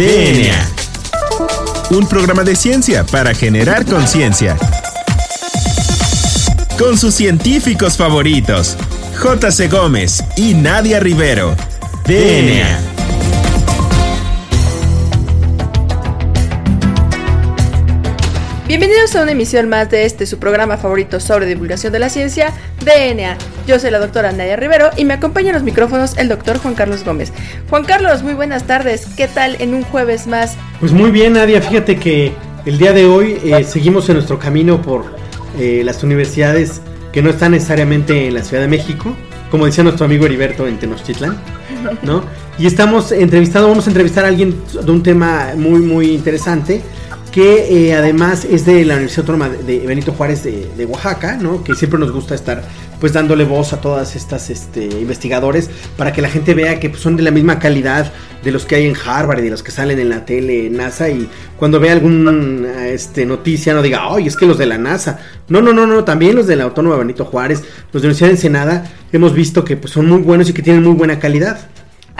DNA. Un programa de ciencia para generar conciencia. Con sus científicos favoritos, J.C. Gómez y Nadia Rivero. DNA. Bienvenidos a una emisión más de este, su programa favorito sobre divulgación de la ciencia, DNA. Yo soy la doctora Nadia Rivero y me acompaña en los micrófonos el doctor Juan Carlos Gómez. Juan Carlos, muy buenas tardes. ¿Qué tal en un jueves más? Pues muy bien, Nadia. Fíjate que el día de hoy eh, seguimos en nuestro camino por eh, las universidades que no están necesariamente en la Ciudad de México, como decía nuestro amigo Heriberto en Tenochtitlan, ¿no? Y estamos entrevistando, vamos a entrevistar a alguien de un tema muy, muy interesante que eh, además es de la Universidad Autónoma de Benito Juárez de, Oaxaca, ¿no? Que siempre nos gusta estar pues dándole voz a todas estas este, investigadores para que la gente vea que pues, son de la misma calidad de los que hay en Harvard y de los que salen en la tele, NASA y cuando vea alguna este, noticia no diga, ay, es que los de la NASA. No, no, no, no, también los de la Autónoma Benito Juárez, los de la Universidad de Ensenada, hemos visto que pues, son muy buenos y que tienen muy buena calidad.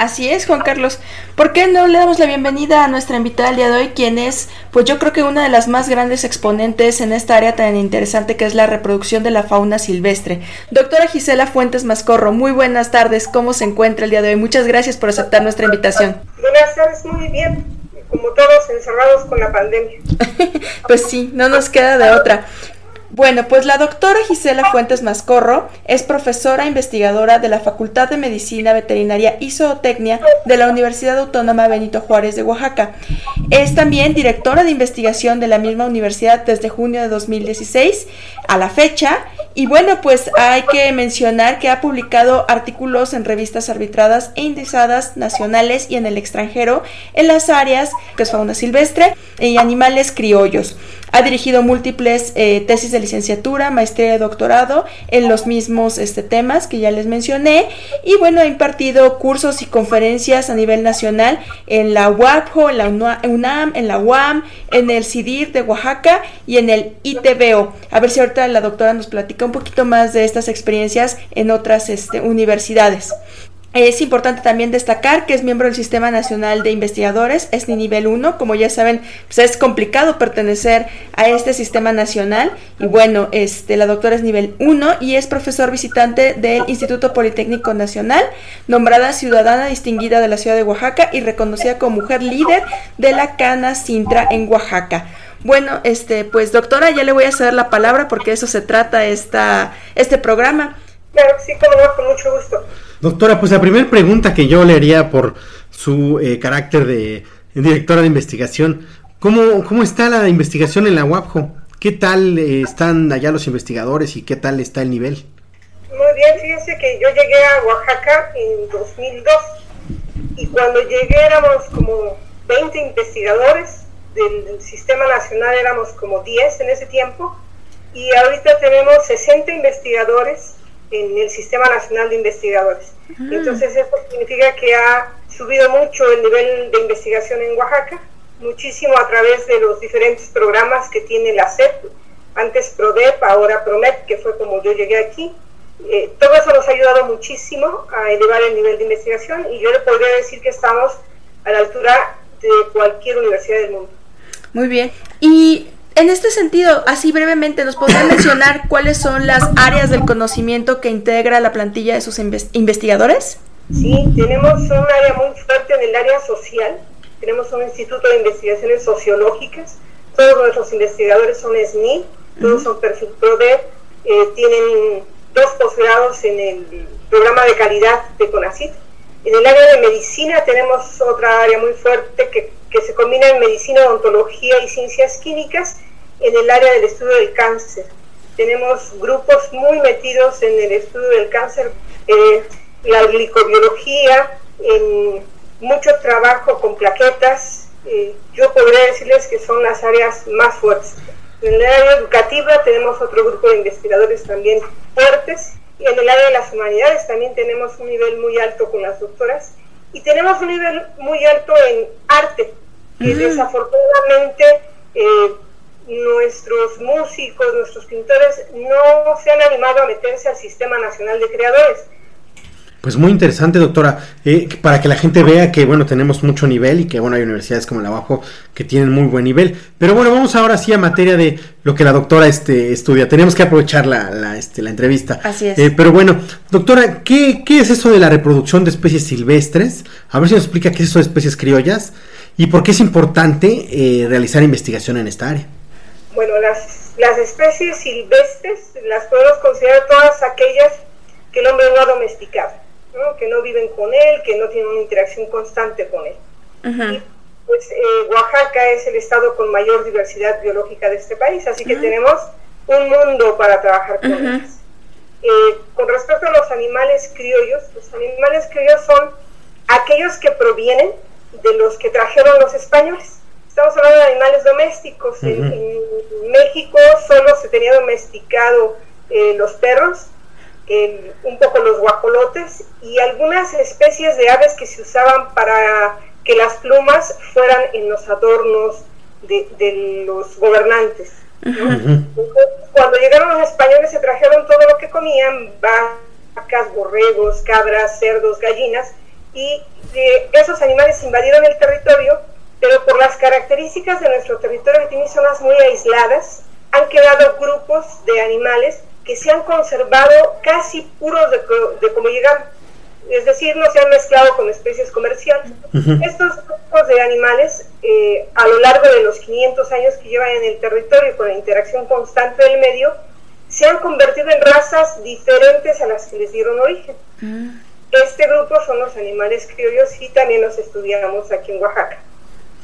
Así es, Juan Carlos. ¿Por qué no le damos la bienvenida a nuestra invitada el día de hoy, quien es, pues yo creo que una de las más grandes exponentes en esta área tan interesante que es la reproducción de la fauna silvestre? Doctora Gisela Fuentes Mascorro, muy buenas tardes. ¿Cómo se encuentra el día de hoy? Muchas gracias por aceptar nuestra invitación. Buenas tardes, muy bien. Como todos encerrados con la pandemia. pues sí, no nos queda de otra. Bueno, pues la doctora Gisela Fuentes Mascorro es profesora investigadora de la Facultad de Medicina Veterinaria y Zootecnia de la Universidad Autónoma Benito Juárez de Oaxaca. Es también directora de investigación de la misma universidad desde junio de 2016 a la fecha. Y bueno, pues hay que mencionar que ha publicado artículos en revistas arbitradas e indexadas nacionales y en el extranjero en las áreas que es fauna silvestre y animales criollos. Ha dirigido múltiples eh, tesis de licenciatura, maestría y doctorado en los mismos este, temas que ya les mencioné. Y bueno, ha impartido cursos y conferencias a nivel nacional en la UAPJO, en la UNAM, en la UAM, en el CIDIR de Oaxaca y en el ITBO. A ver si ahorita la doctora nos platica un poquito más de estas experiencias en otras este, universidades. Es importante también destacar que es miembro del Sistema Nacional de Investigadores, es de nivel 1, como ya saben, pues es complicado pertenecer a este sistema nacional y bueno, este la doctora es nivel 1 y es profesor visitante del Instituto Politécnico Nacional, nombrada ciudadana distinguida de la ciudad de Oaxaca y reconocida como mujer líder de la Cana Sintra en Oaxaca. Bueno, este pues doctora, ya le voy a ceder la palabra porque eso se trata esta este programa. Claro, sí, como no, con mucho gusto. Doctora, pues la primera pregunta que yo le haría por su eh, carácter de directora de investigación, ¿cómo, ¿cómo está la investigación en la UAPJO? ¿Qué tal eh, están allá los investigadores y qué tal está el nivel? Muy bien, fíjense que yo llegué a Oaxaca en 2002 y cuando llegué éramos como 20 investigadores, del sistema nacional éramos como 10 en ese tiempo y ahorita tenemos 60 investigadores en el Sistema Nacional de Investigadores. Entonces eso significa que ha subido mucho el nivel de investigación en Oaxaca, muchísimo a través de los diferentes programas que tiene la SEP, antes PRODEP, ahora PROMET, que fue como yo llegué aquí. Eh, todo eso nos ha ayudado muchísimo a elevar el nivel de investigación y yo le podría decir que estamos a la altura de cualquier universidad del mundo. Muy bien. Y en este sentido, así brevemente, ¿nos podría mencionar cuáles son las áreas del conocimiento que integra la plantilla de sus investigadores? Sí, tenemos un área muy fuerte en el área social. Tenemos un instituto de investigaciones sociológicas. Todos nuestros investigadores son SNI, todos son perfil PRODEP, eh, tienen dos posgrados en el programa de calidad de CONACYT. En el área de medicina tenemos otra área muy fuerte que, que se combina en medicina, odontología y ciencias químicas en el área del estudio del cáncer. Tenemos grupos muy metidos en el estudio del cáncer, eh, la glicobiología, en mucho trabajo con plaquetas. Eh, yo podría decirles que son las áreas más fuertes. En el área educativa tenemos otro grupo de investigadores también fuertes y en el área de las humanidades también tenemos un nivel muy alto con las doctoras y tenemos un nivel muy alto en arte, que desafortunadamente eh, nuestros músicos, nuestros pintores no se han animado a meterse al Sistema Nacional de Creadores. Pues muy interesante, doctora, eh, para que la gente vea que, bueno, tenemos mucho nivel y que, bueno, hay universidades como la Bajo que tienen muy buen nivel. Pero bueno, vamos ahora sí a materia de lo que la doctora este, estudia. Tenemos que aprovechar la, la, este, la entrevista. Así es. Eh, pero bueno, doctora, ¿qué, ¿qué es eso de la reproducción de especies silvestres? A ver si nos explica qué es eso de especies criollas y por qué es importante eh, realizar investigación en esta área. Bueno, las, las especies silvestres las podemos considerar todas aquellas que el hombre no ha domesticado que no viven con él, que no tienen una interacción constante con él. y, pues eh, Oaxaca es el estado con mayor diversidad biológica de este país, así que tenemos un mundo para trabajar con ellos. Eh, con respecto a los animales criollos, los animales criollos son aquellos que provienen de los que trajeron los españoles. Estamos hablando de animales domésticos. en, México solo se tenía domesticado eh, los perros, un poco los guajolotes y algunas especies de aves que se usaban para que las plumas fueran en los adornos de, los gobernantes. cuando llegaron los españoles se trajeron todo lo que comían, vacas, borregos, cabras, cerdos, gallinas, y esos animales invadieron el territorio, pero por las características de nuestro territorio que tiene zonas muy aisladas, han quedado grupos de animales que se han conservado casi puros de, de como llegaron. Es decir, no se han mezclado con especies comerciales. Estos grupos de animales, eh, a lo largo de los 500 años que llevan en el territorio con la interacción constante del medio, se han convertido en razas diferentes a las que les dieron origen. Ah. Este grupo son los animales criollos y también los estudiamos aquí en Oaxaca.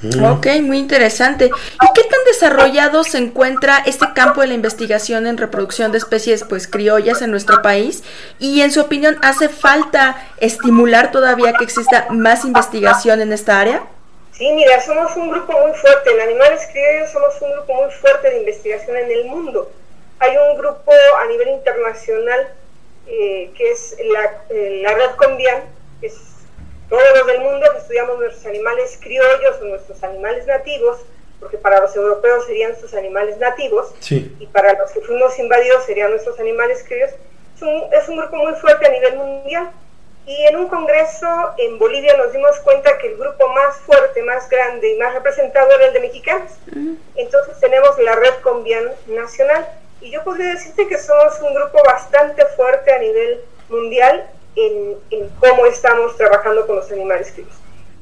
Ok, muy interesante. ¿Y qué tan desarrollado se encuentra este campo de la investigación en reproducción de especies pues criollas en nuestro país? Y en su opinión, ¿hace falta estimular todavía que exista más investigación en esta área? Sí, mira, somos un grupo muy fuerte. En Animales Criollos somos un grupo muy fuerte de investigación en el mundo. Hay un grupo a nivel internacional eh, que es la, eh, la Red Convian, que es todos los del mundo que estudiamos nuestros animales criollos o nuestros animales nativos, porque para los europeos serían sus animales nativos, y para los que fuimos invadidos serían nuestros animales criollos, es un, es un grupo muy fuerte a nivel mundial. Y en un congreso en Bolivia nos dimos cuenta que el grupo más fuerte, más grande y más representado era el de mexicanos. Entonces tenemos la red Convian nacional. Y yo podría decirte que somos un grupo bastante fuerte a nivel mundial en, cómo estamos trabajando con los animales críos.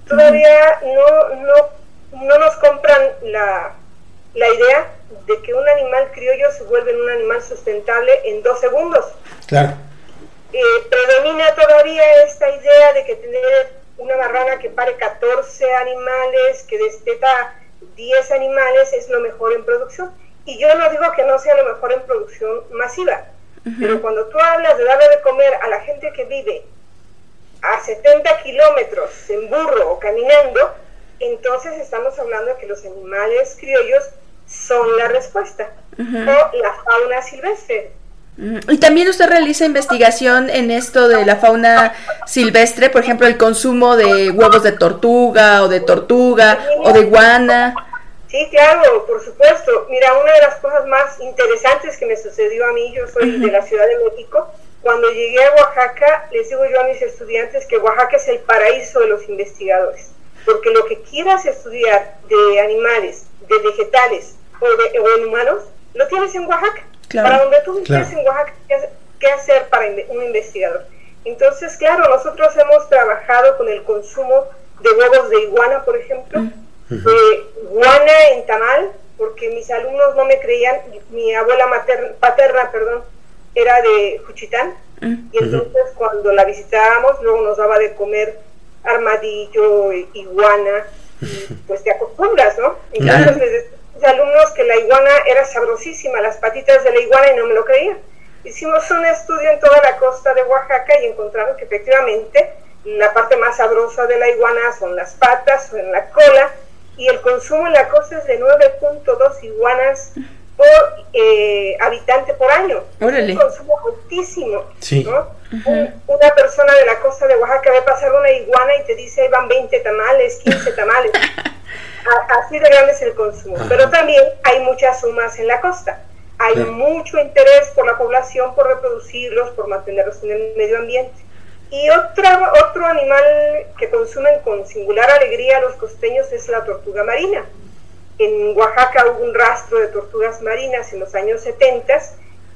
Todavía no, no, no nos compran la, la idea de que un animal criollo se vuelve un animal sustentable en dos segundos. Claro. Eh, predomina todavía esta idea de que tener una marrana que pare 14 animales, que desteta 10 animales es lo mejor en producción. Y yo no digo que no sea lo mejor en producción masiva, pero cuando tú hablas de darle de comer a la gente que vive a 70 kilómetros en burro o caminando, entonces estamos hablando de que los animales criollos son la respuesta, o la fauna silvestre. Y también usted realiza investigación en esto de la fauna silvestre, por ejemplo, el consumo de huevos de tortuga o de tortuga o de guana. Sí, claro, por supuesto. Mira, una de las cosas más interesantes que me sucedió a mí, yo soy de la Ciudad de México, cuando llegué a Oaxaca, les digo yo a mis estudiantes que Oaxaca es el paraíso de los investigadores, porque lo que quieras estudiar de animales, de vegetales o, de, en humanos, lo tienes en Oaxaca. Para donde tú claro. en Oaxaca, ¿qué hacer para un investigador? Entonces, claro, nosotros hemos trabajado con el consumo de huevos de iguana, por ejemplo, de guana en tamal, porque mis alumnos no me creían, mi abuela materna, paterna, perdón, era de Juchitán, y entonces cuando la visitábamos, luego nos daba de comer armadillo, iguana, y pues te acostumbras, ¿no? Entonces les decía a mis alumnos que la iguana era sabrosísima, las patitas de la iguana, y no me lo creían. Hicimos un estudio en toda la costa de Oaxaca y encontraron que efectivamente la parte más sabrosa de la iguana son las patas o en la cola, y el consumo en la costa es de 9.2 iguanas por eh, habitante por año. Un consumo altísimo. una persona de la costa de Oaxaca ve pasar una iguana y te dice van 20 tamales, 15 tamales. Así de grande es el consumo. Pero también hay muchas sumas en la costa. Hay mucho interés por la población por reproducirlos, por mantenerlos en el medio ambiente. Y otro, otro animal que consumen con singular alegría los costeños es la tortuga marina. En Oaxaca hubo un rastro de tortugas marinas en los años 70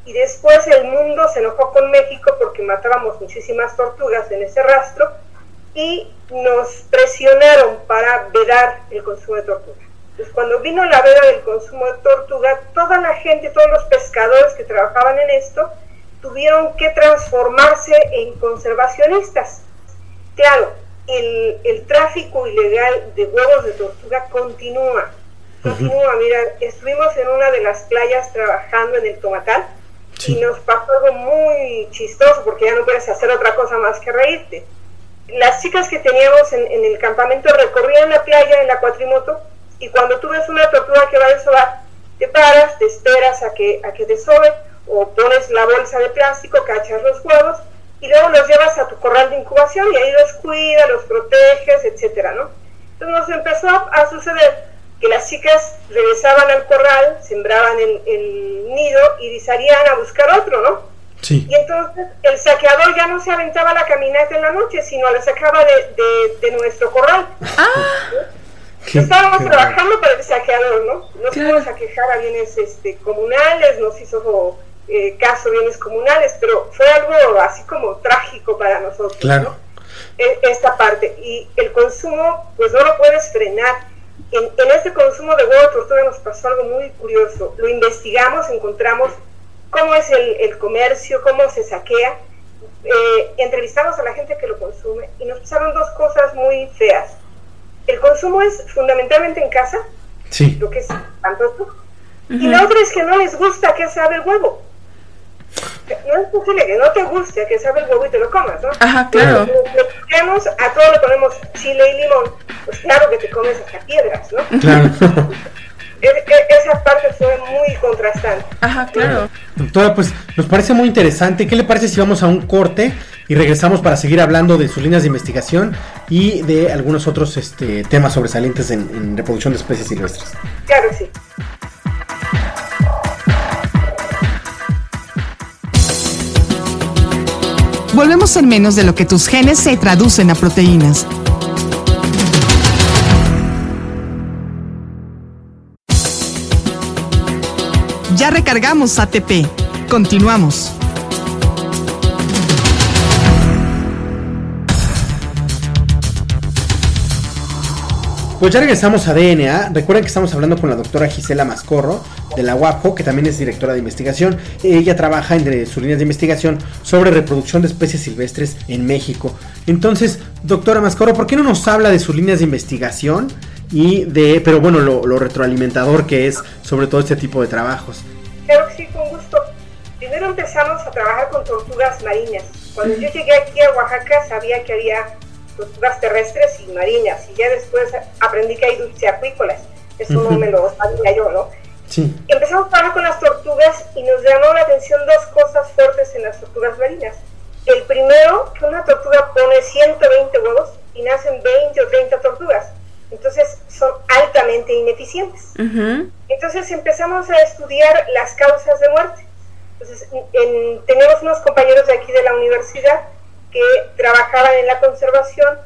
y después el mundo se enojó con México porque matábamos muchísimas tortugas en ese rastro y nos presionaron para vedar el consumo de tortuga. Entonces, cuando vino la veda del consumo de tortuga, toda la gente, todos los pescadores que trabajaban en esto, tuvieron que transformarse en conservacionistas. Claro, el, el tráfico ilegal de huevos de tortuga continúa. Continúa, mira, estuvimos en una de las playas trabajando en el Tomatal y nos pasó algo muy chistoso porque ya no puedes hacer otra cosa más que reírte. Las chicas que teníamos en, en el campamento recorrían la playa en la cuatrimoto y cuando tú ves una tortuga que va a desovar, te paras, te esperas a que, a que desove o pones la bolsa de plástico, cachas los huevos y luego los llevas a tu corral de incubación y ahí los cuidas, los proteges, etcétera, ¿no? Entonces nos empezó a suceder que las chicas regresaban al corral, sembraban el, el nido y salían a buscar otro, ¿no? Sí. Y entonces el saqueador ya no se aventaba la caminata en la noche, sino la sacaba de, de, de nuestro corral. Ah, Estábamos trabajando para el saqueador, ¿no? Nos Claro. fuimos a quejar a bienes este, comunales, nos hizo eh, caso bienes comunales, pero fue algo así como trágico para nosotros, Claro. ¿no? E- Esta parte. Y el consumo, pues no lo puedes frenar. En, en este consumo de huevo de tortuga nos pasó algo muy curioso. Lo investigamos, encontramos cómo es el, el comercio, cómo se saquea. Eh, entrevistamos a la gente que lo consume y nos pasaron dos cosas muy feas. El consumo es fundamentalmente en casa, Sí. lo que es espantoso. Y la otra es que no les gusta que sabe el huevo. No es posible que no te guste que sabe el huevo y te lo comas, ¿no? Ajá, claro. Ponemos, a todo le ponemos chile y limón, pues claro que te comes hasta piedras, ¿no? Claro. Esa parte fue muy contrastante. Ajá, claro. Doctora, pues nos parece muy interesante. ¿Qué le parece si vamos a un corte y regresamos para seguir hablando de sus líneas de investigación y de algunos otros este, temas sobresalientes en, en reproducción de especies silvestres? Claro, sí. Volvemos en menos de lo que tus genes se traducen a proteínas. Ya recargamos ATP. Continuamos. Pues ya regresamos a DNA. Recuerden que estamos hablando con la doctora Gisela Mascorro de la UAPO, que también es directora de investigación. Ella trabaja entre sus líneas de investigación sobre reproducción de especies silvestres en México. Entonces, doctora Mascorro, ¿por qué no nos habla de sus líneas de investigación y de, pero bueno, lo, lo retroalimentador que es sobre todo este tipo de trabajos? Claro que sí, con gusto. Primero empezamos a trabajar con tortugas marinas. Cuando yo llegué aquí a Oaxaca sabía que había tortugas terrestres y marinas y ya después aprendí que hay dulceacuícolas. Eso no me lo sabía yo, ¿no? Sí. Empezamos a trabajar con las tortugas y nos llamó la atención dos cosas fuertes en las tortugas marinas. El primero, que una tortuga pone 120 huevos y nacen 20 o 30 tortugas. Entonces son altamente ineficientes. Ujú. Entonces empezamos a estudiar las causas de muerte. Entonces en- tenemos unos compañeros de aquí de la universidad que trabajaban en la conservación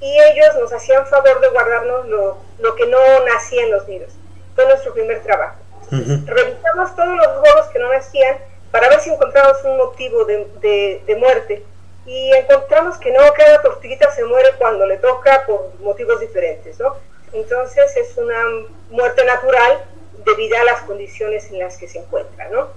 y ellos nos hacían favor de guardarnos lo, lo que no nacía en los nidos. Fue nuestro primer trabajo. Entonces, Ujú. revisamos todos los huevos que no nacían para ver si encontramos un motivo de, de- de muerte. Y encontramos que no, cada tortuguita se muere cuando le toca por motivos diferentes, ¿no? Entonces es una muerte natural debido a las condiciones en las que se encuentra, ¿no?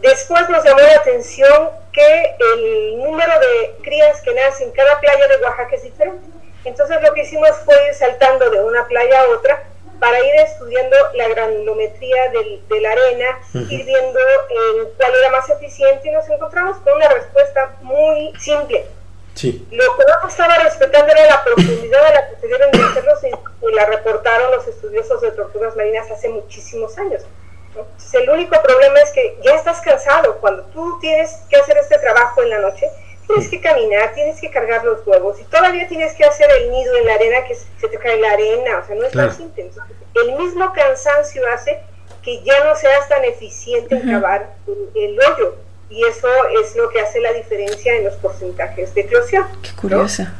Después nos llamó la atención que el número de crías que nacen en cada playa de Oaxaca es diferente. Entonces lo que hicimos fue ir saltando de una playa a otra para ir estudiando la granulometría del- de la arena, ir viendo eh, cuál era más eficiente y nos encontramos con una respuesta muy simple. Sí. Lo que no estaba respetando era la profundidad a la que se hacer los y la reportaron los estudiosos de tortugas marinas hace muchísimos años. Entonces, el único problema es que ya estás cansado. Cuando tú tienes que hacer este trabajo en la noche, tienes que caminar, tienes que cargar los huevos y todavía tienes que hacer el nido en la arena que se te cae la arena. O sea, no es Claro. tan. Entonces, el mismo cansancio hace que ya no seas tan eficiente en cavar el, el hoyo. y eso es lo que hace la diferencia en los porcentajes de eclosión. Qué curiosa.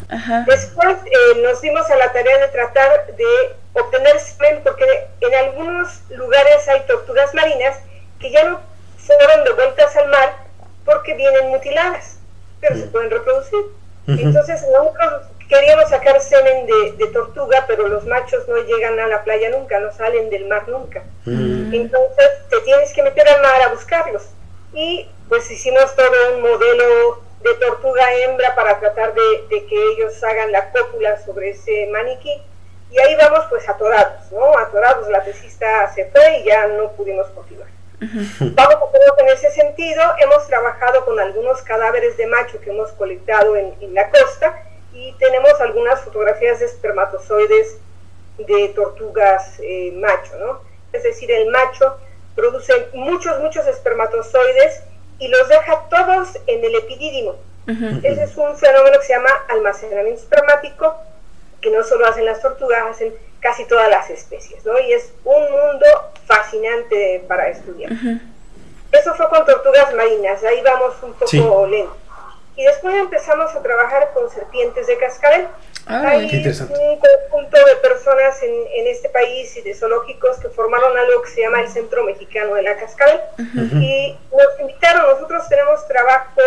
Después eh, nos dimos a la tarea de tratar de obtener semen porque en algunos lugares hay tortugas marinas que ya no fueron devueltas al mar porque vienen mutiladas, pero se pueden reproducir. Entonces nosotros queríamos sacar semen de, tortuga, pero los machos no llegan a la playa nunca, no salen del mar nunca. Entonces te tienes que meter al mar a buscarlos. Y pues hicimos todo un modelo de tortuga hembra para tratar de, que ellos hagan la cópula sobre ese maniquí. Y ahí vamos pues atorados, ¿no? Atorados, la tesista se fue y ya no pudimos continuar. Vamos a hacerlo en ese sentido. Hemos trabajado con algunos cadáveres de macho que hemos colectado en, la costa y tenemos algunas fotografías de espermatozoides de tortugas eh, macho, ¿no? Es decir, el macho produce muchos, muchos espermatozoides y los deja todos en el epidídimo. Ese es un fenómeno que se llama almacenamiento espermático, que no solo hacen las tortugas, hacen casi todas las especies, ¿no? Y es un mundo fascinante para estudiar. Eso fue con tortugas marinas, ahí vamos un poco lento. Y después empezamos a trabajar con serpientes de cascabel. Ah, Hay un conjunto de personas en, en, este país y de zoológicos que formaron algo que se llama el Centro Mexicano de la Cascabel. Y nos invitaron, nosotros tenemos trabajo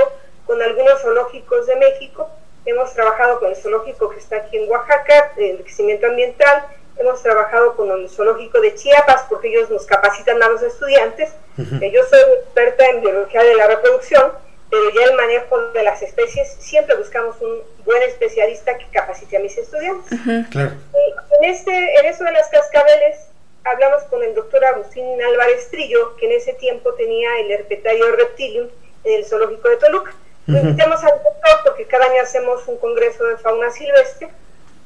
con algunos zoológicos de México, hemos trabajado con el zoológico que está aquí en Oaxaca, el crecimiento ambiental, hemos trabajado con el zoológico de Chiapas porque ellos nos capacitan a los estudiantes. Yo soy experta en biología de la reproducción pero ya el manejo de las especies, siempre buscamos un buen especialista que capacite a mis estudiantes. claro. En, este, en eso de las cascabeles, hablamos con el doctor Agustín Álvarez Trillo, que en ese tiempo tenía el herpetario reptilium en el zoológico de Toluca. Lo invitamos al doctor porque cada año hacemos un congreso de fauna silvestre.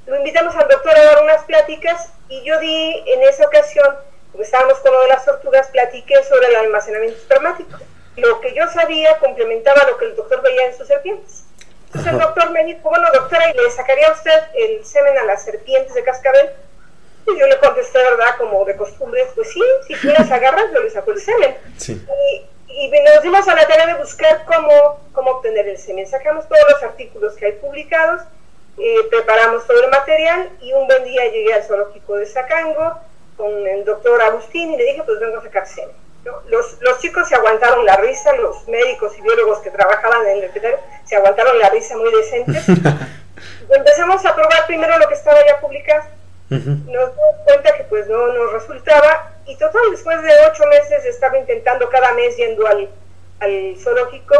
Lo invitamos al doctor a dar unas pláticas y yo di en esa ocasión, porque estábamos con lo de las tortugas, platiqué sobre el almacenamiento espermático lo que yo sabía complementaba lo que el doctor veía en sus serpientes. Entonces el doctor me dijo, bueno doctora, ¿y le sacaría a usted el semen a las serpientes de cascabel? Y yo le contesté, ¿verdad? Como de costumbre, pues sí, si tú las agarras, yo le saco el semen. Y, nos dimos a la tarea de buscar cómo, cómo obtener el semen. Sacamos todos los artículos que hay publicados, eh, preparamos todo el material y un buen día llegué al zoológico de Sacango con el doctor Agustín y le dije, pues vengo a sacar semen. Los, los, chicos se aguantaron la risa, los médicos y biólogos que trabajaban en el hospital se aguantaron la risa muy decentes. Empezamos a probar primero lo que estaba ya publicado. Nos dimos cuenta que pues no nos resultaba y total después de ocho meses estaba intentando cada mes yendo al, al zoológico,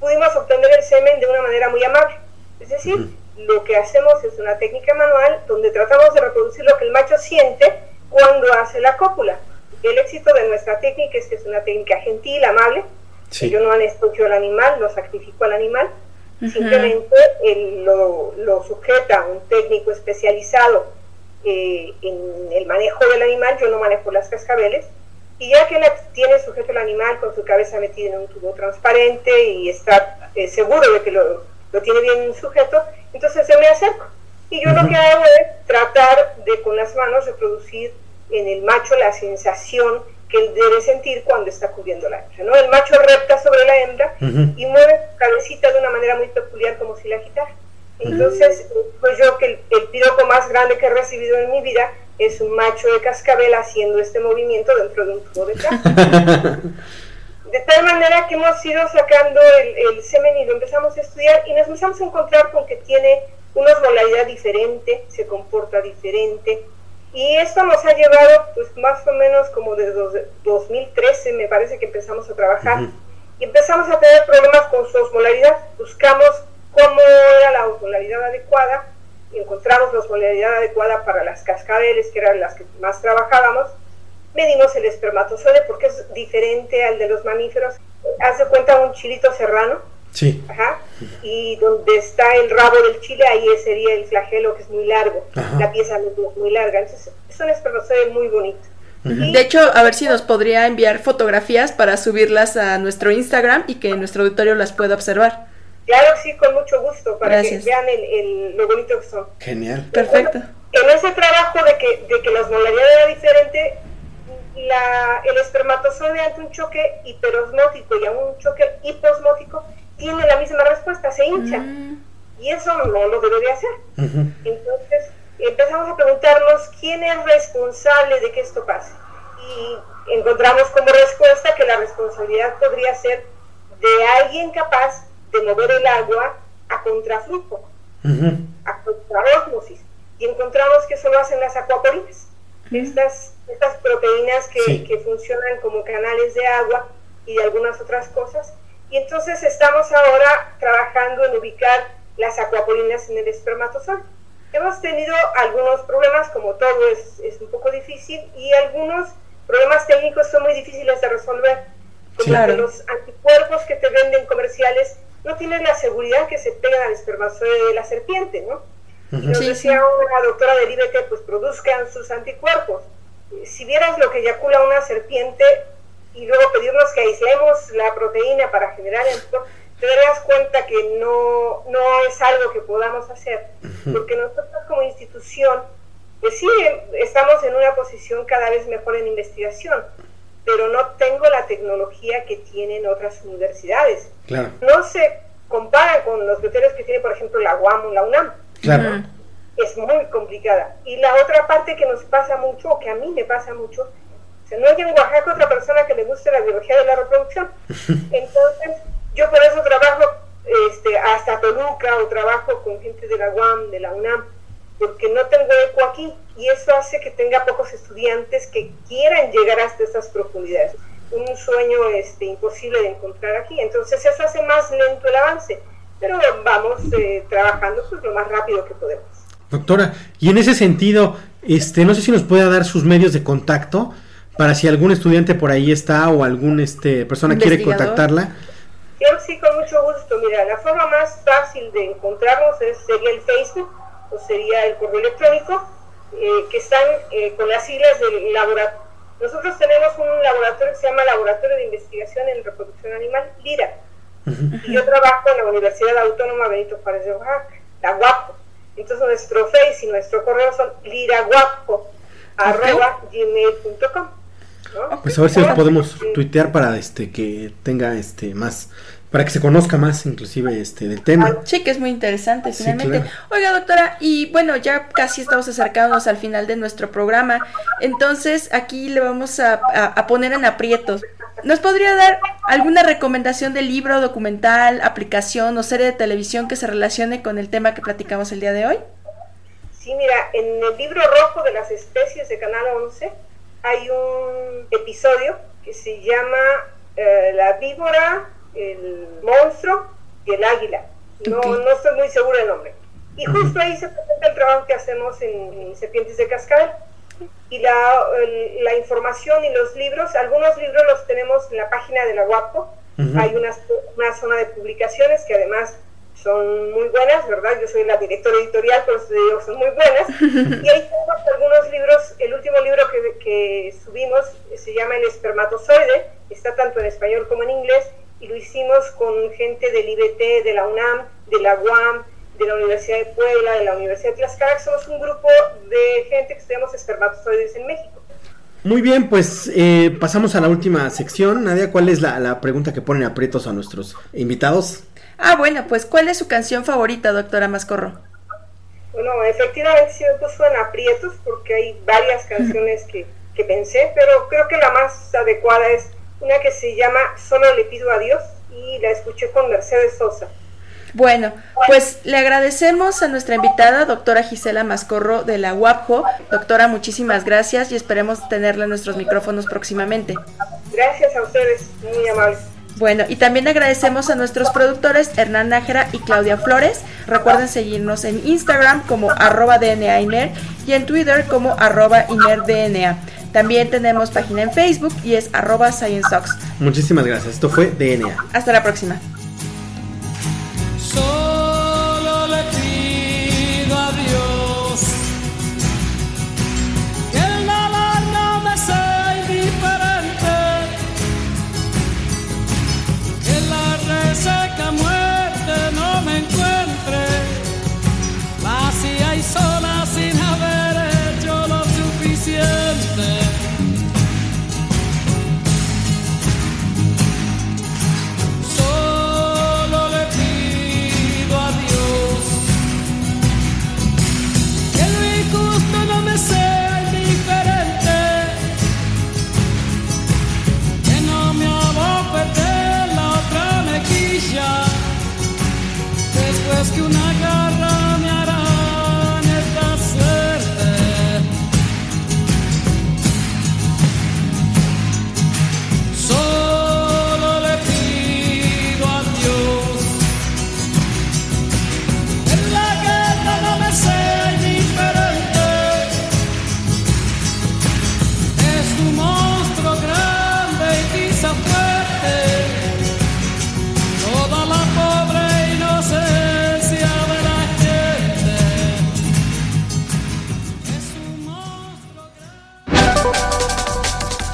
pudimos obtener el semen de una manera muy amable. Es decir, lo que hacemos es una técnica manual donde tratamos de reproducir lo que el macho siente cuando hace la cópula. El éxito de nuestra técnica es que es una técnica gentil, amable. Yo no anestesio al animal, no sacrifico al animal. Simplemente lo, lo, sujeta un técnico especializado eh, en el manejo del animal. Yo no manejo las cascabeles. Y ya que tiene sujeto el animal con su cabeza metida en un tubo transparente y está eh, seguro de que lo, lo, tiene bien sujeto, entonces yo me acerco. Y yo lo que hago es tratar de con las manos reproducir en el macho la sensación que él debe sentir cuando está cubriendo la hembra. ¿no? El macho repta sobre la hembra y mueve su cabecita de una manera muy peculiar como si la agitara. Entonces, pues yo que el, el, piropo más grande que he recibido en mi vida es un macho de cascabel haciendo este movimiento dentro de un tubo de plástico. De tal manera que hemos ido sacando el, el, semen y lo empezamos a estudiar y nos empezamos a encontrar con que tiene una osmolaridad diferente, se comporta diferente, y esto nos ha llevado, pues más o menos como desde 2013, me parece que empezamos a trabajar. Y empezamos a tener problemas con su osmolaridad. Buscamos cómo era la osmolaridad adecuada y encontramos la osmolaridad adecuada para las cascabeles, que eran las que más trabajábamos. Medimos el espermatozoide porque es diferente al de los mamíferos. Hace cuenta un chilito serrano Sí. Ajá. Y donde está el rabo del chile, ahí sería el flagelo, que es muy largo. La pieza es muy larga. Entonces, es un espermatozoide muy bonito. De hecho, a ver si nos podría enviar fotografías para subirlas a nuestro Instagram y que nuestro auditorio las pueda observar. Claro, sí, con mucho gusto, para que vean el, lo bonito que son. Genial. Perfecto. en ese trabajo de que, de que la osmolaridad era diferente, la, el espermatozoide ante un choque hiperosmótico y a un choque hiposmótico tiene la misma respuesta, se hincha. Mm. Y eso no lo debe de hacer. Entonces empezamos a preguntarnos quién es responsable de que esto pase. Y encontramos como respuesta que la responsabilidad podría ser de alguien capaz de mover el agua a contraflujo, a contraosmosis. Y encontramos que eso lo hacen las acuaporinas. Estas, estas proteínas que, Sí. que funcionan como canales de agua y de algunas otras cosas. Y entonces estamos ahora trabajando en ubicar las acuaporinas en el espermatozoide. Hemos tenido algunos problemas, como todo es, es un poco difícil, y algunos problemas técnicos son muy difíciles de resolver. Como Claro. que los anticuerpos que te venden comerciales no tienen la seguridad que se pegan al espermatozoide de la serpiente, ¿no? Nos Sí, decía una doctora del IBT, pues produzcan sus anticuerpos. Si vieras lo que eyacula una serpiente y luego pedirnos que aislemos la proteína para generar anticuerpos, te darías cuenta que no, no es algo que podamos hacer, porque nosotros como institución, pues sí, estamos en una posición cada vez mejor en investigación, pero no tengo la tecnología que tienen otras universidades. Claro, No se comparan con los criterios que tiene, por ejemplo, la UAM o la UNAM claro. es muy complicada. Y la otra parte que nos pasa mucho, o que a mí me pasa mucho, o sea, no hay en Oaxaca otra persona que le guste la biología de la reproducción. Entonces, yo por eso trabajo este, hasta Toluca o trabajo con gente de la UAM, de la UNAM, porque no tengo eco aquí y eso hace que tenga pocos estudiantes que quieran llegar hasta estas profundidades. Un sueño este, imposible de encontrar aquí. Entonces, eso hace más lento el avance, pero vamos eh, trabajando pues, lo más rápido que podemos. Doctora, y en ese sentido, este, no sé si nos pueda dar sus medios de contacto para si algún estudiante por ahí está o algún este persona quiere contactarla. Yo sí, con mucho gusto. Mira, la forma más fácil de encontrarnos es, sería el Facebook o sería el correo electrónico, eh, que están eh, con las siglas del laboratorio. Nosotros tenemos un laboratorio que se llama Laboratorio de Investigación en Reproducción Animal, LIRA. Y yo trabajo en la Universidad Autónoma Benito Juárez de Oaxaca, la UAPO. Entonces nuestro Face y nuestro correo son liraguapo, arroba gmail.com. ¿no? Pues a ver si los podemos tuitear para este que tenga este más para que se conozca más inclusive este del tema. Sí, que es muy interesante, Sí, finalmente. claro. Oiga, doctora, y bueno, ya casi estamos acercándonos al final de nuestro programa. Entonces, aquí le vamos a, a- a poner en aprietos. ¿Nos podría dar alguna recomendación de libro, documental, aplicación o serie de televisión que se relacione con el tema que platicamos el día de hoy? Sí, mira, en el libro rojo de las especies de Canal 11 hay un episodio que se llama eh, La víbora, el monstruo y el águila. No, Ok. no estoy muy segura del nombre. Y justo ahí se presenta el trabajo que hacemos en, en Serpientes de Cascabel. Y la, la información y los libros, algunos libros los tenemos en la página de la UAPO. Ujú. Hay una, una zona de publicaciones que además son muy buenas, ¿verdad? Yo soy la directora editorial, te digo, son muy buenas. Y ahí tenemos algunos libros, el último libro que, que subimos se llama El espermatozoide, está tanto en español como en inglés, y lo hicimos con gente del IBT, de la UNAM, de la UAM, de la Universidad de Puebla, de la Universidad de Tlaxcala, que somos un grupo de gente que estudiamos espermatozoides en México. Muy bien, pues eh, pasamos a la última sección. Nadia, ¿cuál es la, la pregunta que ponen aprietos a nuestros invitados? Ah, bueno, pues ¿cuál es su canción favorita, doctora Mascorro? Bueno, efectivamente sí me puso en aprietos porque hay varias canciones que, que pensé, pero creo que la más adecuada es una que se llama Solo le pido a Dios y la escuché con Mercedes Sosa. Bueno, pues le agradecemos a nuestra invitada, doctora Gisela Mascorro de la UAPJO. Doctora, muchísimas gracias y esperemos tenerla en nuestros micrófonos próximamente. Gracias a ustedes, muy amables. Bueno, y también agradecemos a nuestros productores Hernán Nájera y Claudia Flores. Recuerden seguirnos en Instagram como arroba DNA Iner y en Twitter como arroba InerDNA. También tenemos página en Facebook y es arroba. Muchísimas gracias. Esto fue DNA. Hasta la próxima. Solo